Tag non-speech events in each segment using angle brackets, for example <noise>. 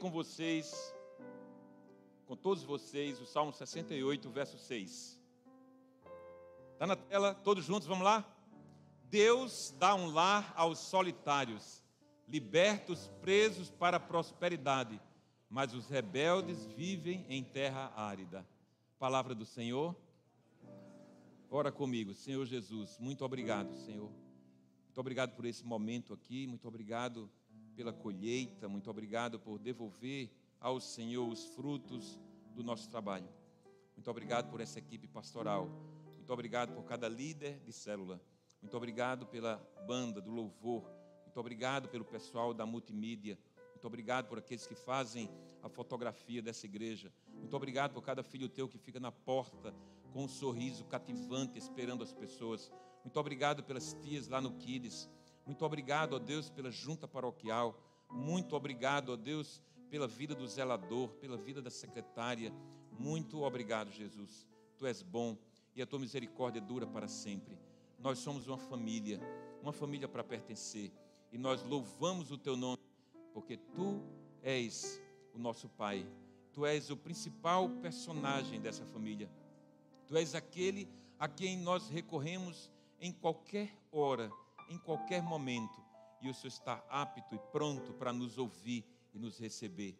Com vocês, com todos vocês, o Salmo 68, verso 6. Está na tela, todos juntos, vamos lá? Deus dá um lar aos solitários, liberta os presos para a prosperidade, mas os rebeldes vivem em terra árida. Palavra do Senhor. Ora comigo, Senhor Jesus, muito obrigado, Senhor. Muito obrigado por esse momento aqui, muito obrigado pela colheita, muito obrigado por devolver ao Senhor os frutos do nosso trabalho. Muito obrigado por essa equipe pastoral. Muito obrigado por cada líder de célula. Muito obrigado pela banda do louvor. Muito obrigado pelo pessoal da multimídia. Muito obrigado por aqueles que fazem a fotografia dessa igreja. Muito obrigado por cada filho teu que fica na porta com um sorriso cativante esperando as pessoas. Muito obrigado pelas tias lá no Kids. Muito obrigado, ó Deus, pela junta paroquial. Muito obrigado, ó Deus, pela vida do zelador, pela vida da secretária. Muito obrigado, Jesus. Tu és bom e a tua misericórdia dura para sempre. Nós somos uma família, uma família para pertencer. E nós louvamos o teu nome, porque tu és o nosso Pai. Tu és o principal personagem dessa família. Tu és aquele a quem nós recorremos em qualquer hora em qualquer momento, e o Senhor está apto e pronto para nos ouvir e nos receber.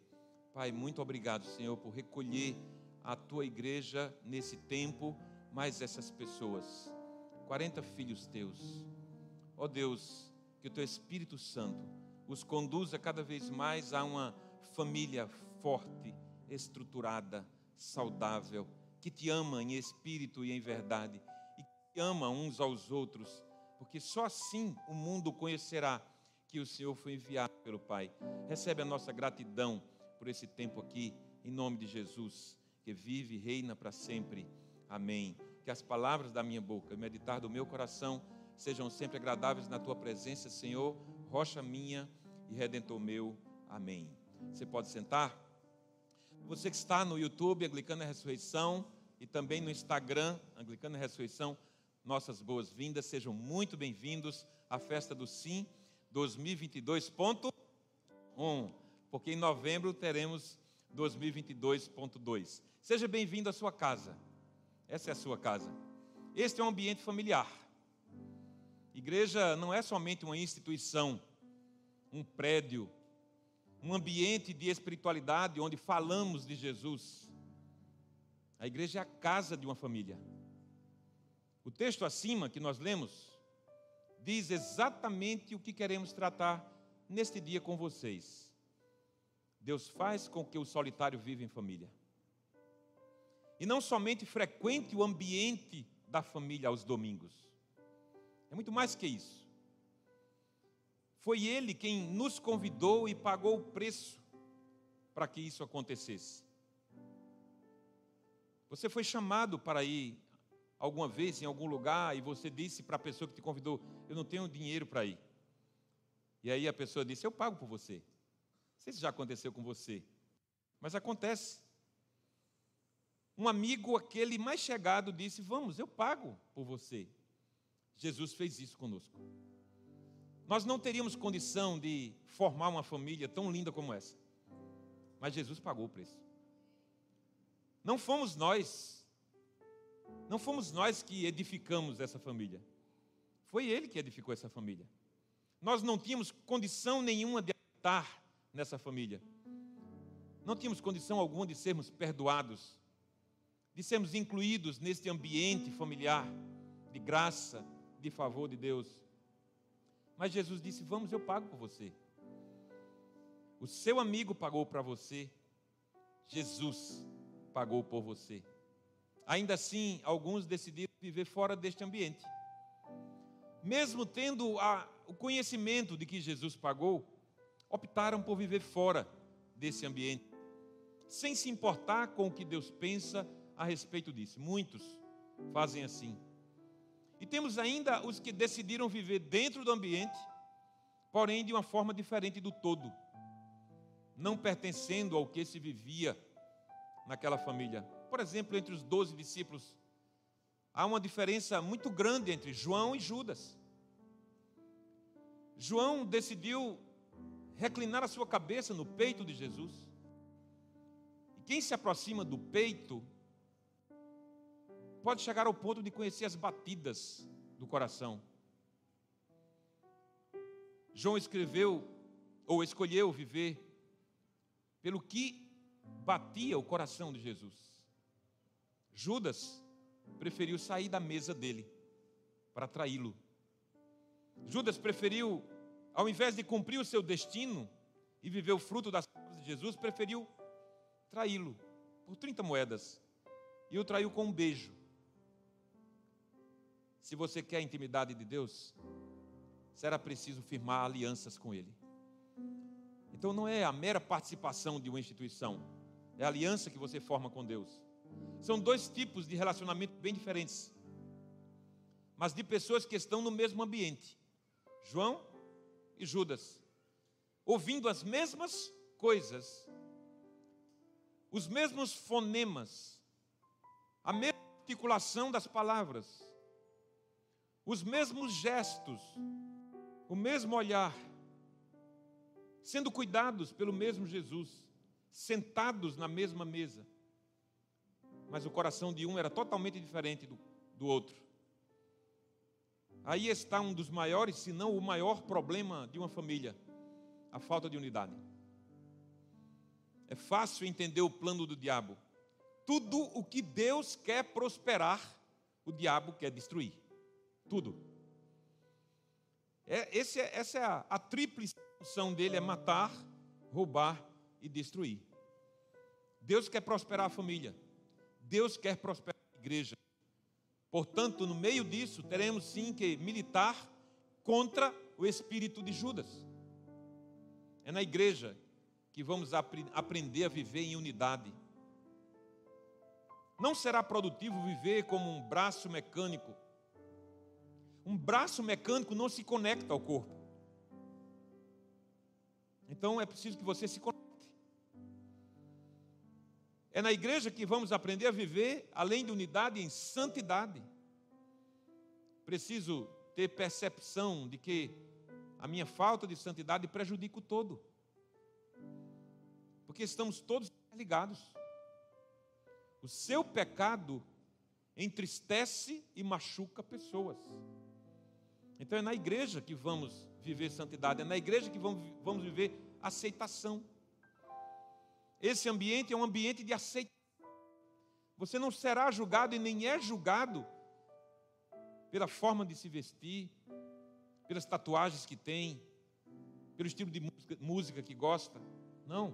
Pai, muito obrigado, Senhor, por recolher a tua igreja nesse tempo, mais essas pessoas, 40 filhos teus. Ó Deus, que o teu Espírito Santo os conduza cada vez mais a uma família forte, estruturada, saudável, que te ama em espírito e em verdade, e que ama uns aos outros porque só assim o mundo conhecerá que o Senhor foi enviado pelo Pai. Recebe a nossa gratidão por esse tempo aqui, em nome de Jesus, que vive e reina para sempre. Amém. Que as palavras da minha boca meditar do meu coração sejam sempre agradáveis na tua presença, Senhor, rocha minha e redentor meu. Amém. Você pode sentar? Você que está no YouTube, Anglicana Ressurreição, e também no Instagram, Anglicana Ressurreição, nossas boas-vindas, sejam muito bem-vindos à festa do Sim 2022.1, porque em novembro teremos 2022.2. Seja bem-vindo à sua casa. Essa é a sua casa. Este é um ambiente familiar. Igreja não é somente uma instituição, um prédio, um ambiente de espiritualidade onde falamos de Jesus. A igreja é a casa de uma família. O texto acima que nós lemos diz exatamente o que queremos tratar neste dia com vocês. Deus faz com que o solitário viva em família. E não somente frequente o ambiente da família aos domingos. É muito mais que isso. Foi Ele quem nos convidou e pagou o preço para que isso acontecesse. Você foi chamado para ir alguma vez em algum lugar e você disse para a pessoa que te convidou: Eu não tenho dinheiro para ir. E aí a pessoa disse: Eu pago por você. Não sei se já aconteceu com você, mas acontece. Um amigo, aquele mais chegado, disse: Vamos, eu pago por você. Jesus fez isso conosco. Nós não teríamos condição de formar uma família tão linda como essa, mas Jesus pagou o preço. Não fomos nós não fomos nós que edificamos essa família. Foi ele que edificou essa família. Nós não tínhamos condição nenhuma de estar nessa família. Não tínhamos condição alguma de sermos perdoados, de sermos incluídos neste ambiente familiar de graça, de favor de Deus. Mas Jesus disse: Vamos, eu pago por você. O seu amigo pagou para você, Jesus pagou por você. Ainda assim, alguns decidiram viver fora deste ambiente. Mesmo tendo a, o conhecimento de que Jesus pagou, optaram por viver fora desse ambiente, sem se importar com o que Deus pensa a respeito disso. Muitos fazem assim. E temos ainda os que decidiram viver dentro do ambiente, porém de uma forma diferente do todo, não pertencendo ao que se vivia naquela família por exemplo, entre os doze discípulos, há uma diferença muito grande entre João e Judas. João decidiu reclinar a sua cabeça no peito de Jesus. E quem se aproxima do peito pode chegar ao ponto de conhecer as batidas do coração. João escreveu ou escolheu viver pelo que batia o coração de Jesus. Judas preferiu sair da mesa dele para traí-lo. Judas preferiu, ao invés de cumprir o seu destino e viver o fruto das palavras de Jesus, preferiu traí-lo por 30 moedas. E o traiu com um beijo. Se você quer a intimidade de Deus, será preciso firmar alianças com Ele. Então não é a mera participação de uma instituição, é a aliança que você forma com Deus. São dois tipos de relacionamento bem diferentes, mas de pessoas que estão no mesmo ambiente: João e Judas, ouvindo as mesmas coisas, os mesmos fonemas, a mesma articulação das palavras, os mesmos gestos, o mesmo olhar, sendo cuidados pelo mesmo Jesus, sentados na mesma mesa. Mas o coração de um era totalmente diferente do, do outro. Aí está um dos maiores, se não o maior problema de uma família: a falta de unidade. É fácil entender o plano do diabo. Tudo o que Deus quer prosperar, o diabo quer destruir. Tudo. É, esse, é, essa é a, a tríplice função dele: é matar, roubar e destruir. Deus quer prosperar a família. Deus quer prosperar a igreja. Portanto, no meio disso, teremos sim que militar contra o espírito de Judas. É na igreja que vamos aprender a viver em unidade. Não será produtivo viver como um braço mecânico. Um braço mecânico não se conecta ao corpo. Então é preciso que você se conecte. É na igreja que vamos aprender a viver, além de unidade, em santidade. Preciso ter percepção de que a minha falta de santidade prejudica o todo. Porque estamos todos ligados. O seu pecado entristece e machuca pessoas. Então é na igreja que vamos viver santidade, é na igreja que vamos, vamos viver aceitação. Esse ambiente é um ambiente de aceitação. Você não será julgado e nem é julgado pela forma de se vestir, pelas tatuagens que tem, pelo estilo de música, que gosta. Não.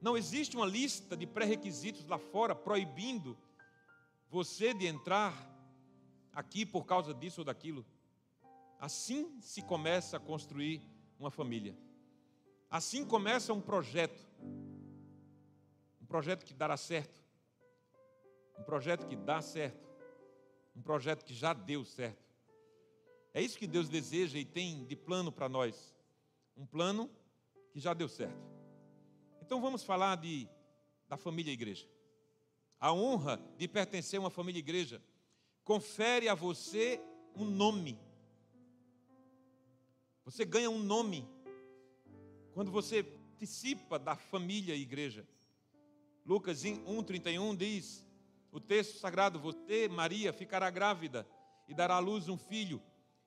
Não existe uma lista de pré-requisitos lá fora proibindo você de entrar aqui por causa disso ou daquilo. Assim se começa a construir uma família. Assim começa um projeto. Um projeto que dará certo. Um projeto que dá certo. Um projeto que já deu certo. É isso que Deus deseja e tem de plano para nós. Um plano que já deu certo. Então vamos falar de, da família igreja. A honra de pertencer a uma família igreja confere a você um nome. Você ganha um nome quando você participa da família igreja. Lucas 1,31 diz: o texto sagrado, você, Maria, ficará grávida e dará à luz um filho,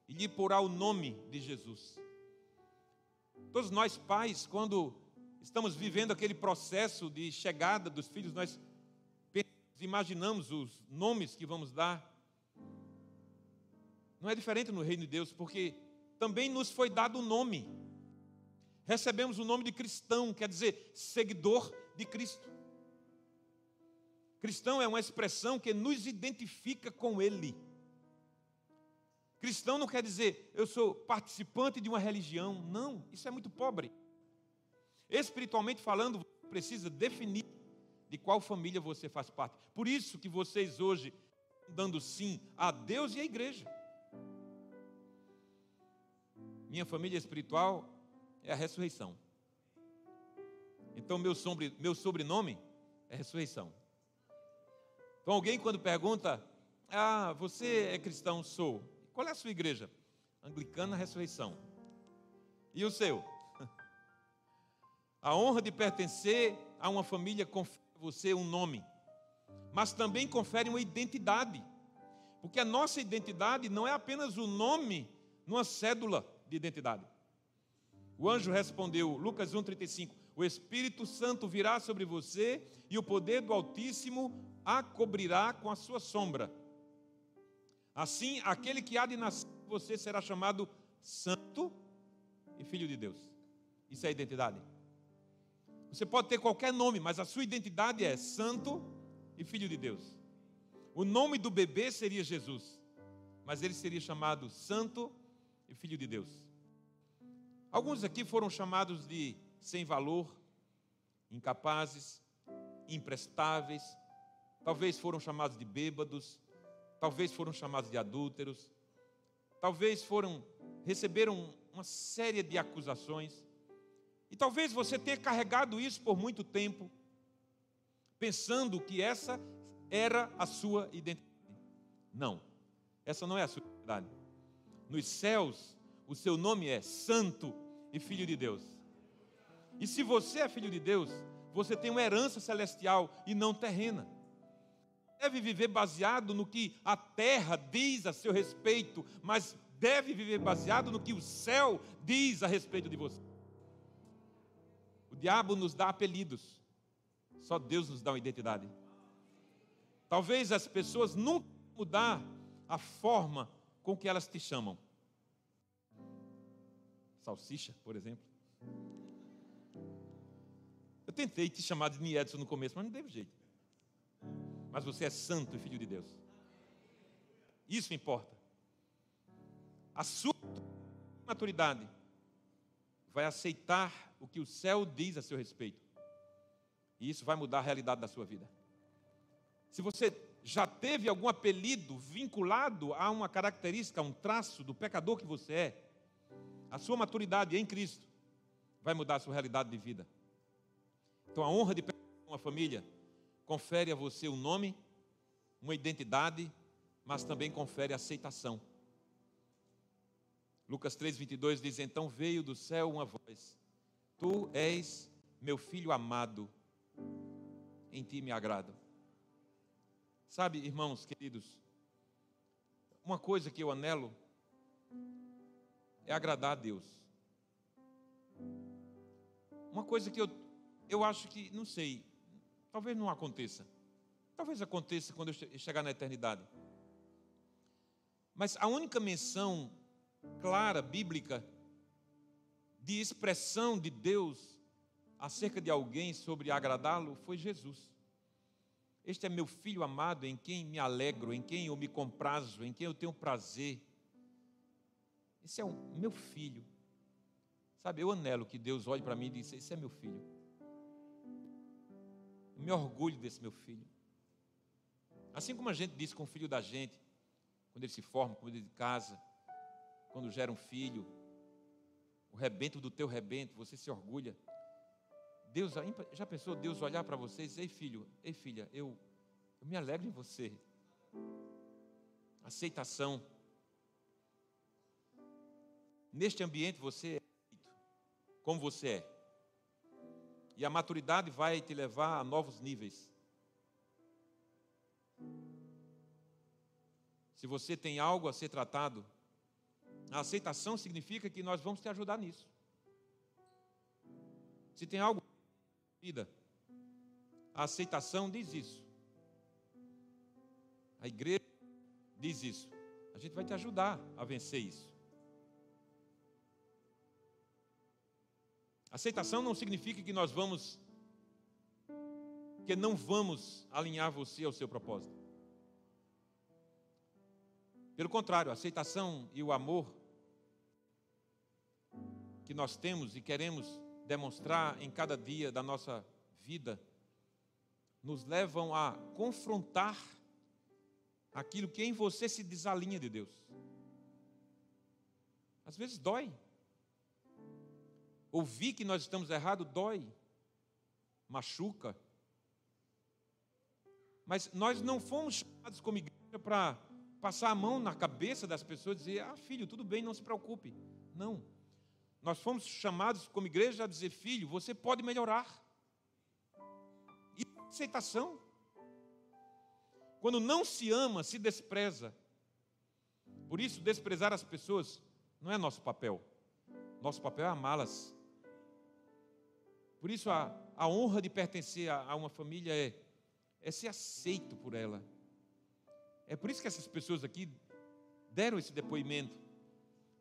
e lhe porá o nome de Jesus. Todos nós, pais, quando estamos vivendo aquele processo de chegada dos filhos, nós imaginamos os nomes que vamos dar. Não é diferente no reino de Deus, porque também nos foi dado um nome recebemos o nome de cristão, quer dizer, seguidor de Cristo. Cristão é uma expressão que nos identifica com Ele. Cristão não quer dizer eu sou participante de uma religião, não, isso é muito pobre. Espiritualmente falando, precisa definir de qual família você faz parte. Por isso que vocês hoje dando sim a Deus e à igreja. Minha família espiritual é a ressurreição. Então, meu, meu sobrenome é ressurreição. Então, alguém quando pergunta, ah, você é cristão? Sou. Qual é a sua igreja? Anglicana Ressurreição. E o seu? <laughs> A honra de pertencer a uma família confere a você um nome, mas também confere uma identidade. Porque a nossa identidade não é apenas o nome numa cédula de identidade. O anjo respondeu, Lucas 1,35: O Espírito Santo virá sobre você e o poder do Altíssimo a cobrirá com a sua sombra. Assim, aquele que há de nascer você será chamado Santo e Filho de Deus. Isso é identidade. Você pode ter qualquer nome, mas a sua identidade é Santo e Filho de Deus. O nome do bebê seria Jesus, mas ele seria chamado Santo e Filho de Deus. Alguns aqui foram chamados de sem valor, incapazes, imprestáveis, talvez foram chamados de bêbados, talvez foram chamados de adúlteros, talvez foram receberam uma série de acusações. E talvez você tenha carregado isso por muito tempo, pensando que essa era a sua identidade. Não, essa não é a sua identidade. Nos céus, o seu nome é Santo e filho de Deus. E se você é filho de Deus, você tem uma herança celestial e não terrena. Deve viver baseado no que a terra diz a seu respeito, mas deve viver baseado no que o céu diz a respeito de você. O diabo nos dá apelidos, só Deus nos dá uma identidade. Talvez as pessoas nunca mudar a forma com que elas te chamam salsicha, por exemplo. Eu tentei te chamar de Niedson no começo, mas não teve jeito. Mas você é santo e filho de Deus. Isso importa. A sua maturidade vai aceitar o que o céu diz a seu respeito. E isso vai mudar a realidade da sua vida. Se você já teve algum apelido vinculado a uma característica, a um traço do pecador que você é, a sua maturidade em Cristo vai mudar a sua realidade de vida. Então, a honra de uma família confere a você um nome, uma identidade, mas também confere aceitação. Lucas 3:22 diz: Então veio do céu uma voz: Tu és meu filho amado, em ti me agrado. Sabe, irmãos queridos, uma coisa que eu anelo é agradar a Deus. Uma coisa que eu, eu acho que, não sei, talvez não aconteça. Talvez aconteça quando eu chegar na eternidade. Mas a única menção clara, bíblica, de expressão de Deus acerca de alguém sobre agradá-lo foi Jesus. Este é meu filho amado, em quem me alegro, em quem eu me comprazo, em quem eu tenho prazer. Esse é o meu filho. Sabe, eu anelo que Deus olhe para mim e diz: Esse é meu filho. Eu me orgulho desse meu filho. Assim como a gente diz com o filho da gente, quando ele se forma, quando ele casa, quando gera um filho, o rebento do teu rebento, você se orgulha. Deus, já pensou Deus olhar para vocês, ei filho, ei filha, eu, eu me alegro em você. Aceitação. Neste ambiente você é como você é. E a maturidade vai te levar a novos níveis. Se você tem algo a ser tratado, a aceitação significa que nós vamos te ajudar nisso. Se tem algo vida, a aceitação diz isso. A igreja diz isso. A gente vai te ajudar a vencer isso. Aceitação não significa que nós vamos, que não vamos alinhar você ao seu propósito. Pelo contrário, a aceitação e o amor que nós temos e queremos demonstrar em cada dia da nossa vida nos levam a confrontar aquilo que em você se desalinha de Deus. Às vezes dói. Ouvir que nós estamos errados dói, machuca. Mas nós não fomos chamados como igreja para passar a mão na cabeça das pessoas e dizer: ah, filho, tudo bem, não se preocupe. Não. Nós fomos chamados como igreja a dizer: filho, você pode melhorar. E aceitação. Quando não se ama, se despreza. Por isso, desprezar as pessoas não é nosso papel. Nosso papel é amá-las. Por isso, a, a honra de pertencer a, a uma família é, é ser aceito por ela. É por isso que essas pessoas aqui deram esse depoimento.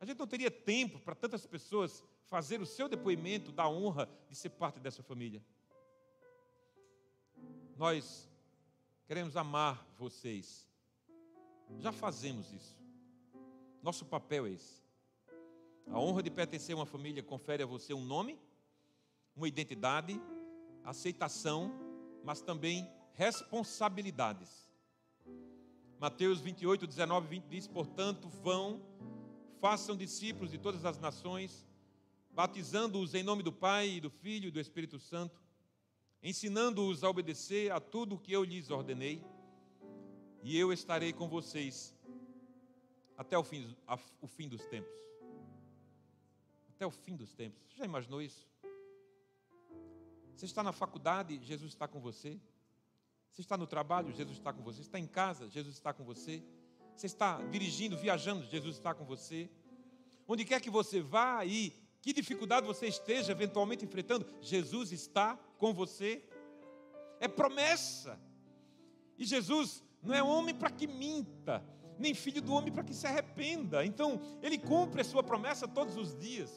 A gente não teria tempo para tantas pessoas fazer o seu depoimento da honra de ser parte dessa família. Nós queremos amar vocês. Já fazemos isso. Nosso papel é esse. A honra de pertencer a uma família confere a você um nome, uma identidade, aceitação, mas também responsabilidades. Mateus 28, 19 20 diz: Portanto, vão, façam discípulos de todas as nações, batizando-os em nome do Pai, e do Filho e do Espírito Santo, ensinando-os a obedecer a tudo o que eu lhes ordenei, e eu estarei com vocês até o fim, o fim dos tempos. Até o fim dos tempos. Você já imaginou isso? Você está na faculdade, Jesus está com você. Você está no trabalho, Jesus está com você. Você está em casa, Jesus está com você. Você está dirigindo, viajando, Jesus está com você. Onde quer que você vá e que dificuldade você esteja eventualmente enfrentando, Jesus está com você. É promessa. E Jesus não é homem para que minta, nem filho do homem para que se arrependa. Então, ele cumpre a sua promessa todos os dias.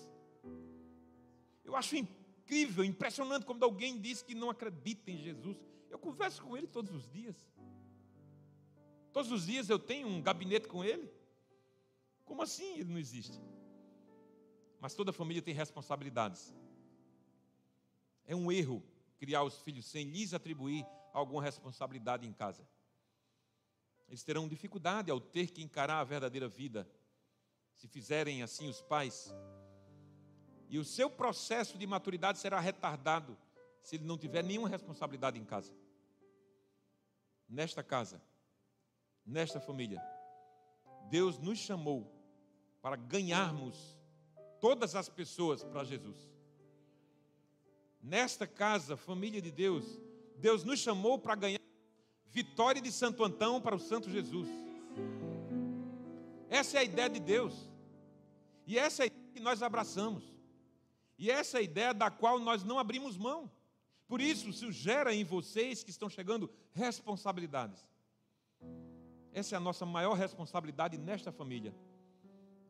Eu acho incrível, impressionante quando alguém diz que não acredita em Jesus. Eu converso com ele todos os dias. Todos os dias eu tenho um gabinete com ele. Como assim ele não existe? Mas toda família tem responsabilidades. É um erro criar os filhos sem lhes atribuir alguma responsabilidade em casa. Eles terão dificuldade ao ter que encarar a verdadeira vida, se fizerem assim os pais. E o seu processo de maturidade será retardado se ele não tiver nenhuma responsabilidade em casa. Nesta casa, nesta família, Deus nos chamou para ganharmos todas as pessoas para Jesus. Nesta casa, família de Deus, Deus nos chamou para ganhar vitória de Santo Antão para o Santo Jesus. Essa é a ideia de Deus. E essa é a ideia que nós abraçamos. E essa é a ideia da qual nós não abrimos mão. Por isso, isso gera em vocês que estão chegando responsabilidades. Essa é a nossa maior responsabilidade nesta família: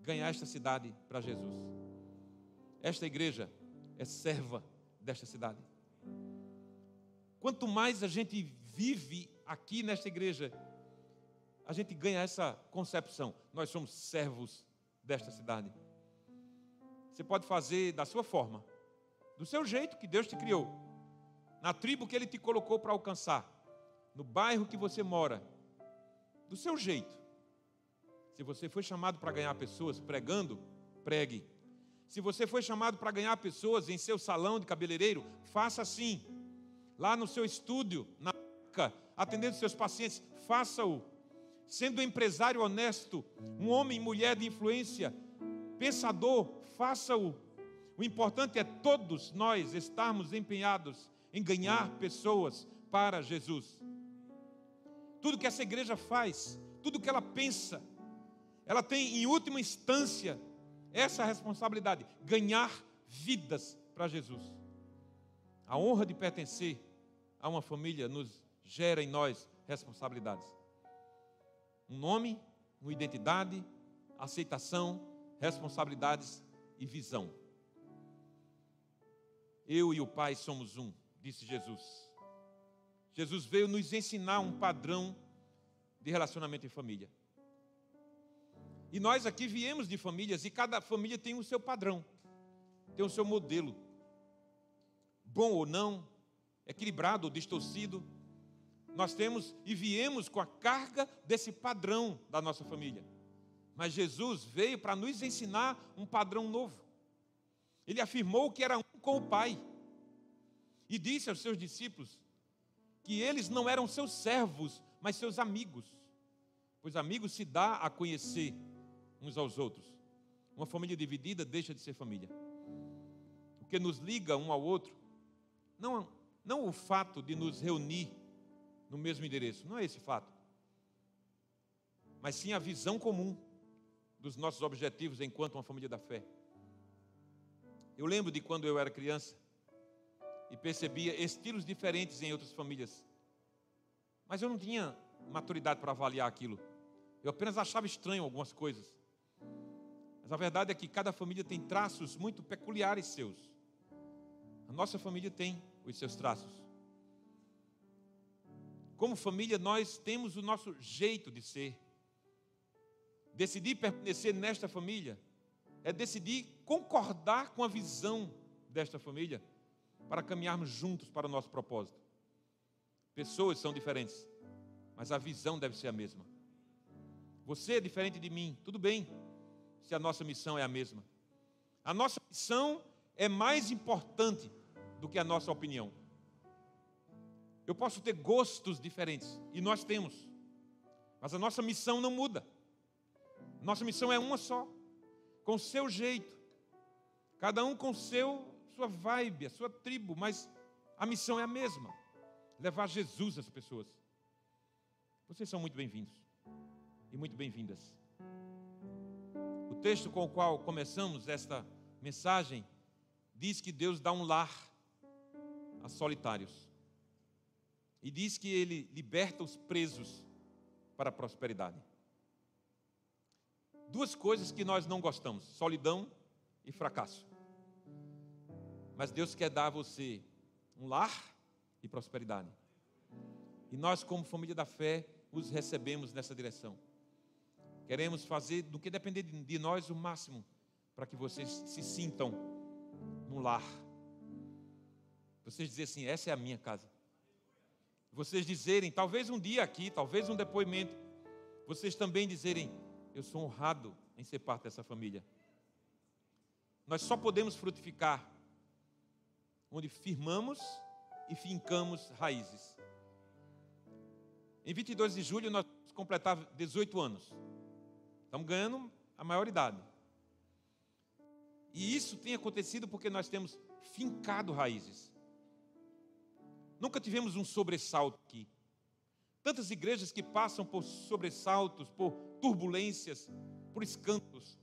ganhar esta cidade para Jesus. Esta igreja é serva desta cidade. Quanto mais a gente vive aqui nesta igreja, a gente ganha essa concepção: nós somos servos desta cidade. Você pode fazer da sua forma, do seu jeito que Deus te criou, na tribo que Ele te colocou para alcançar, no bairro que você mora, do seu jeito. Se você foi chamado para ganhar pessoas pregando, pregue. Se você foi chamado para ganhar pessoas em seu salão de cabeleireiro, faça assim. Lá no seu estúdio, na boca, atendendo seus pacientes, faça-o. Sendo um empresário honesto, um homem e mulher de influência, pensador, faça-o. O importante é todos nós estarmos empenhados em ganhar pessoas para Jesus. Tudo que essa igreja faz, tudo que ela pensa, ela tem em última instância essa responsabilidade: ganhar vidas para Jesus. A honra de pertencer a uma família nos gera em nós responsabilidades. Um nome, uma identidade, aceitação, responsabilidades e visão. Eu e o Pai somos um, disse Jesus. Jesus veio nos ensinar um padrão de relacionamento em família. E nós aqui viemos de famílias e cada família tem o seu padrão, tem o seu modelo. Bom ou não, equilibrado ou distorcido, nós temos e viemos com a carga desse padrão da nossa família. Mas Jesus veio para nos ensinar um padrão novo. Ele afirmou que era um com o Pai. E disse aos seus discípulos que eles não eram seus servos, mas seus amigos. Pois amigos se dá a conhecer uns aos outros. Uma família dividida deixa de ser família. que nos liga um ao outro, não, não o fato de nos reunir no mesmo endereço, não é esse fato, mas sim a visão comum dos nossos objetivos enquanto uma família da fé. Eu lembro de quando eu era criança e percebia estilos diferentes em outras famílias, mas eu não tinha maturidade para avaliar aquilo. Eu apenas achava estranho algumas coisas. Mas a verdade é que cada família tem traços muito peculiares seus. A nossa família tem os seus traços. Como família, nós temos o nosso jeito de ser. Decidir permanecer nesta família é decidir concordar com a visão desta família para caminharmos juntos para o nosso propósito. Pessoas são diferentes, mas a visão deve ser a mesma. Você é diferente de mim, tudo bem, se a nossa missão é a mesma. A nossa missão é mais importante do que a nossa opinião. Eu posso ter gostos diferentes, e nós temos, mas a nossa missão não muda. Nossa missão é uma só, com o seu jeito, cada um com seu sua vibe, a sua tribo, mas a missão é a mesma: levar Jesus às pessoas. Vocês são muito bem-vindos e muito bem-vindas. O texto com o qual começamos esta mensagem diz que Deus dá um lar a solitários. E diz que ele liberta os presos para a prosperidade. Duas coisas que nós não gostamos: solidão e fracasso. Mas Deus quer dar a você um lar e prosperidade. E nós, como família da fé, os recebemos nessa direção. Queremos fazer do que depender de nós o máximo para que vocês se sintam no lar. Vocês dizerem assim: essa é a minha casa. Vocês dizerem, talvez um dia aqui, talvez um depoimento, vocês também dizerem: eu sou honrado em ser parte dessa família. Nós só podemos frutificar onde firmamos e fincamos raízes. Em 22 de julho nós completamos 18 anos. Estamos ganhando a maioridade. E isso tem acontecido porque nós temos fincado raízes. Nunca tivemos um sobressalto aqui. Tantas igrejas que passam por sobressaltos, por turbulências, por escândalos.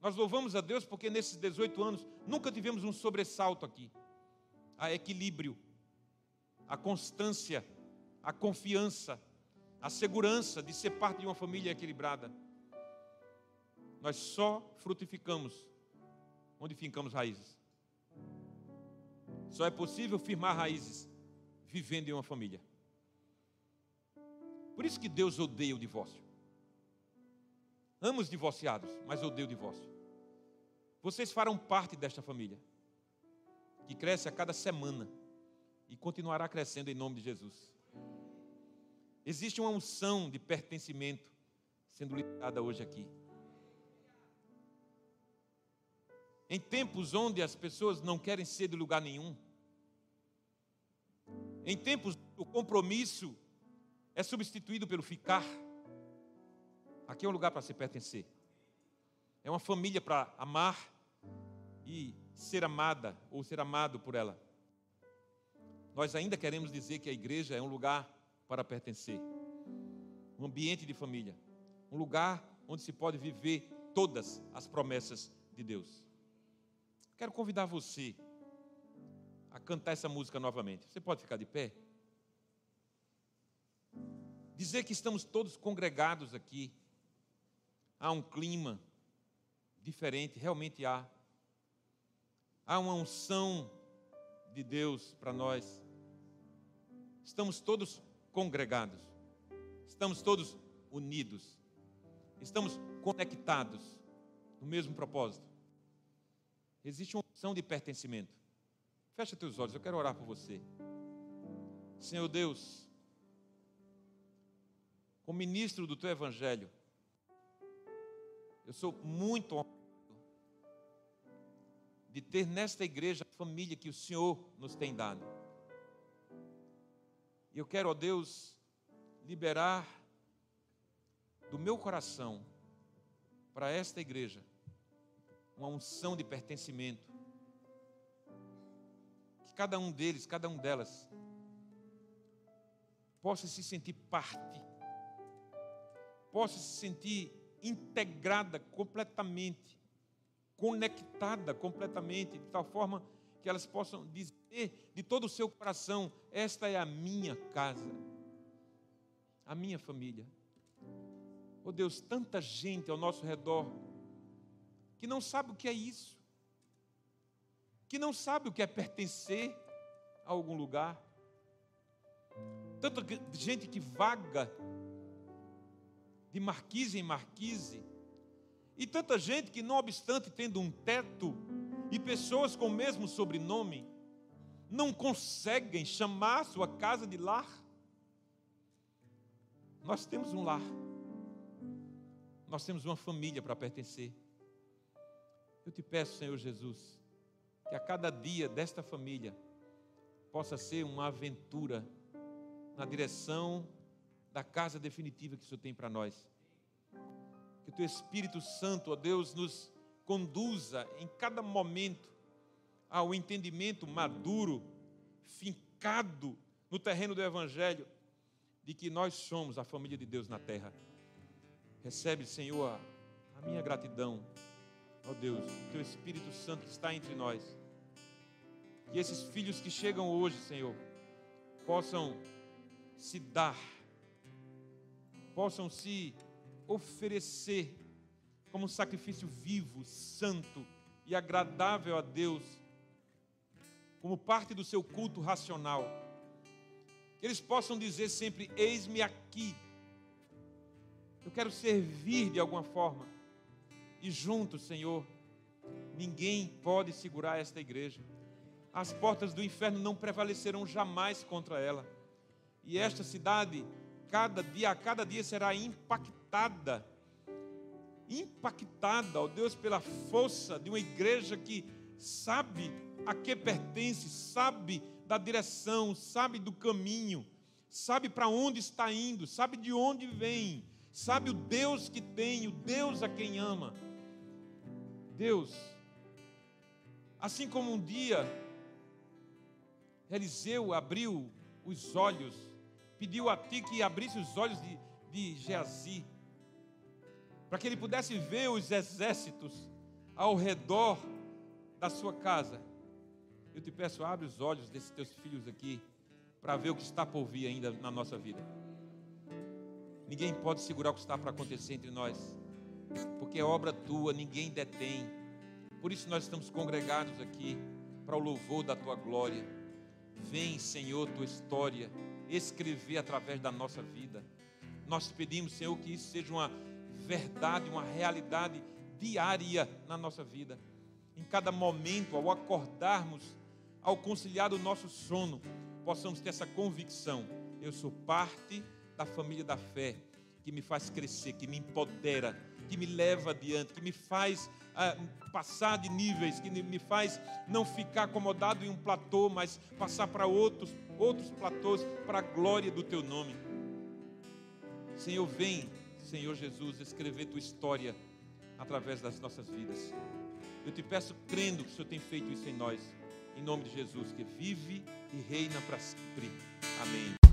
Nós louvamos a Deus porque nesses 18 anos nunca tivemos um sobressalto aqui. Há equilíbrio, a constância, a confiança, a segurança de ser parte de uma família equilibrada. Nós só frutificamos onde fincamos raízes. Só é possível firmar raízes vivendo em uma família. Por isso que Deus odeia o divórcio. Amo os divorciados, mas odeio o divórcio. Vocês farão parte desta família, que cresce a cada semana e continuará crescendo em nome de Jesus. Existe uma unção de pertencimento sendo liberada hoje aqui. Em tempos onde as pessoas não querem ser de lugar nenhum, em tempos o compromisso é substituído pelo ficar. Aqui é um lugar para se pertencer. É uma família para amar e ser amada ou ser amado por ela. Nós ainda queremos dizer que a igreja é um lugar para pertencer, um ambiente de família, um lugar onde se pode viver todas as promessas de Deus. Quero convidar você a cantar essa música novamente. Você pode ficar de pé? Dizer que estamos todos congregados aqui. Há um clima diferente, realmente há. Há uma unção de Deus para nós. Estamos todos congregados, estamos todos unidos, estamos conectados no mesmo propósito. Existe uma opção de pertencimento. Fecha teus olhos, eu quero orar por você. Senhor Deus, como ministro do teu evangelho, eu sou muito honrado de ter nesta igreja a família que o Senhor nos tem dado. E eu quero, ó Deus, liberar do meu coração para esta igreja uma unção de pertencimento, cada um deles, cada um delas, possa se sentir parte, possa se sentir integrada completamente, conectada completamente, de tal forma que elas possam dizer de todo o seu coração: Esta é a minha casa, a minha família. Oh Deus, tanta gente ao nosso redor que não sabe o que é isso, que não sabe o que é pertencer a algum lugar. Tanta gente que vaga de marquise em marquise, e tanta gente que, não obstante tendo um teto e pessoas com o mesmo sobrenome, não conseguem chamar sua casa de lar. Nós temos um lar, nós temos uma família para pertencer. Eu te peço, Senhor Jesus, que a cada dia desta família possa ser uma aventura na direção da casa definitiva que o Senhor tem para nós. Que o Teu Espírito Santo, ó Deus, nos conduza em cada momento ao entendimento maduro, fincado no terreno do Evangelho, de que nós somos a família de Deus na terra. Recebe, Senhor, a minha gratidão ó Deus, teu Espírito Santo que está entre nós. Que esses filhos que chegam hoje, Senhor, possam se dar, possam se oferecer como um sacrifício vivo, santo e agradável a Deus, como parte do seu culto racional. Que eles possam dizer sempre: Eis-me aqui. Eu quero servir de alguma forma e juntos, Senhor, ninguém pode segurar esta igreja. As portas do inferno não prevalecerão jamais contra ela. E esta cidade, cada dia, a cada dia será impactada. Impactada, ó Deus, pela força de uma igreja que sabe a que pertence, sabe da direção, sabe do caminho, sabe para onde está indo, sabe de onde vem, sabe o Deus que tem, o Deus a quem ama. Deus, assim como um dia Eliseu abriu os olhos, pediu a ti que abrisse os olhos de, de Geazi, para que ele pudesse ver os exércitos ao redor da sua casa. Eu te peço, abre os olhos desses teus filhos aqui, para ver o que está por vir ainda na nossa vida. Ninguém pode segurar o que está para acontecer entre nós porque é obra tua, ninguém detém. Por isso nós estamos congregados aqui para o louvor da tua glória. Vem, Senhor, tua história escrever através da nossa vida. Nós pedimos, Senhor, que isso seja uma verdade, uma realidade diária na nossa vida. Em cada momento, ao acordarmos, ao conciliar o nosso sono, possamos ter essa convicção: eu sou parte da família da fé, que me faz crescer, que me empodera, que me leva adiante, que me faz passar de níveis, que me faz não ficar acomodado em um platô, mas passar para outros, outros platôs para a glória do teu nome. Senhor, vem, Senhor Jesus, escrever tua história através das nossas vidas. Eu te peço, crendo que o Senhor tem feito isso em nós, em nome de Jesus, que vive e reina para sempre. Amém.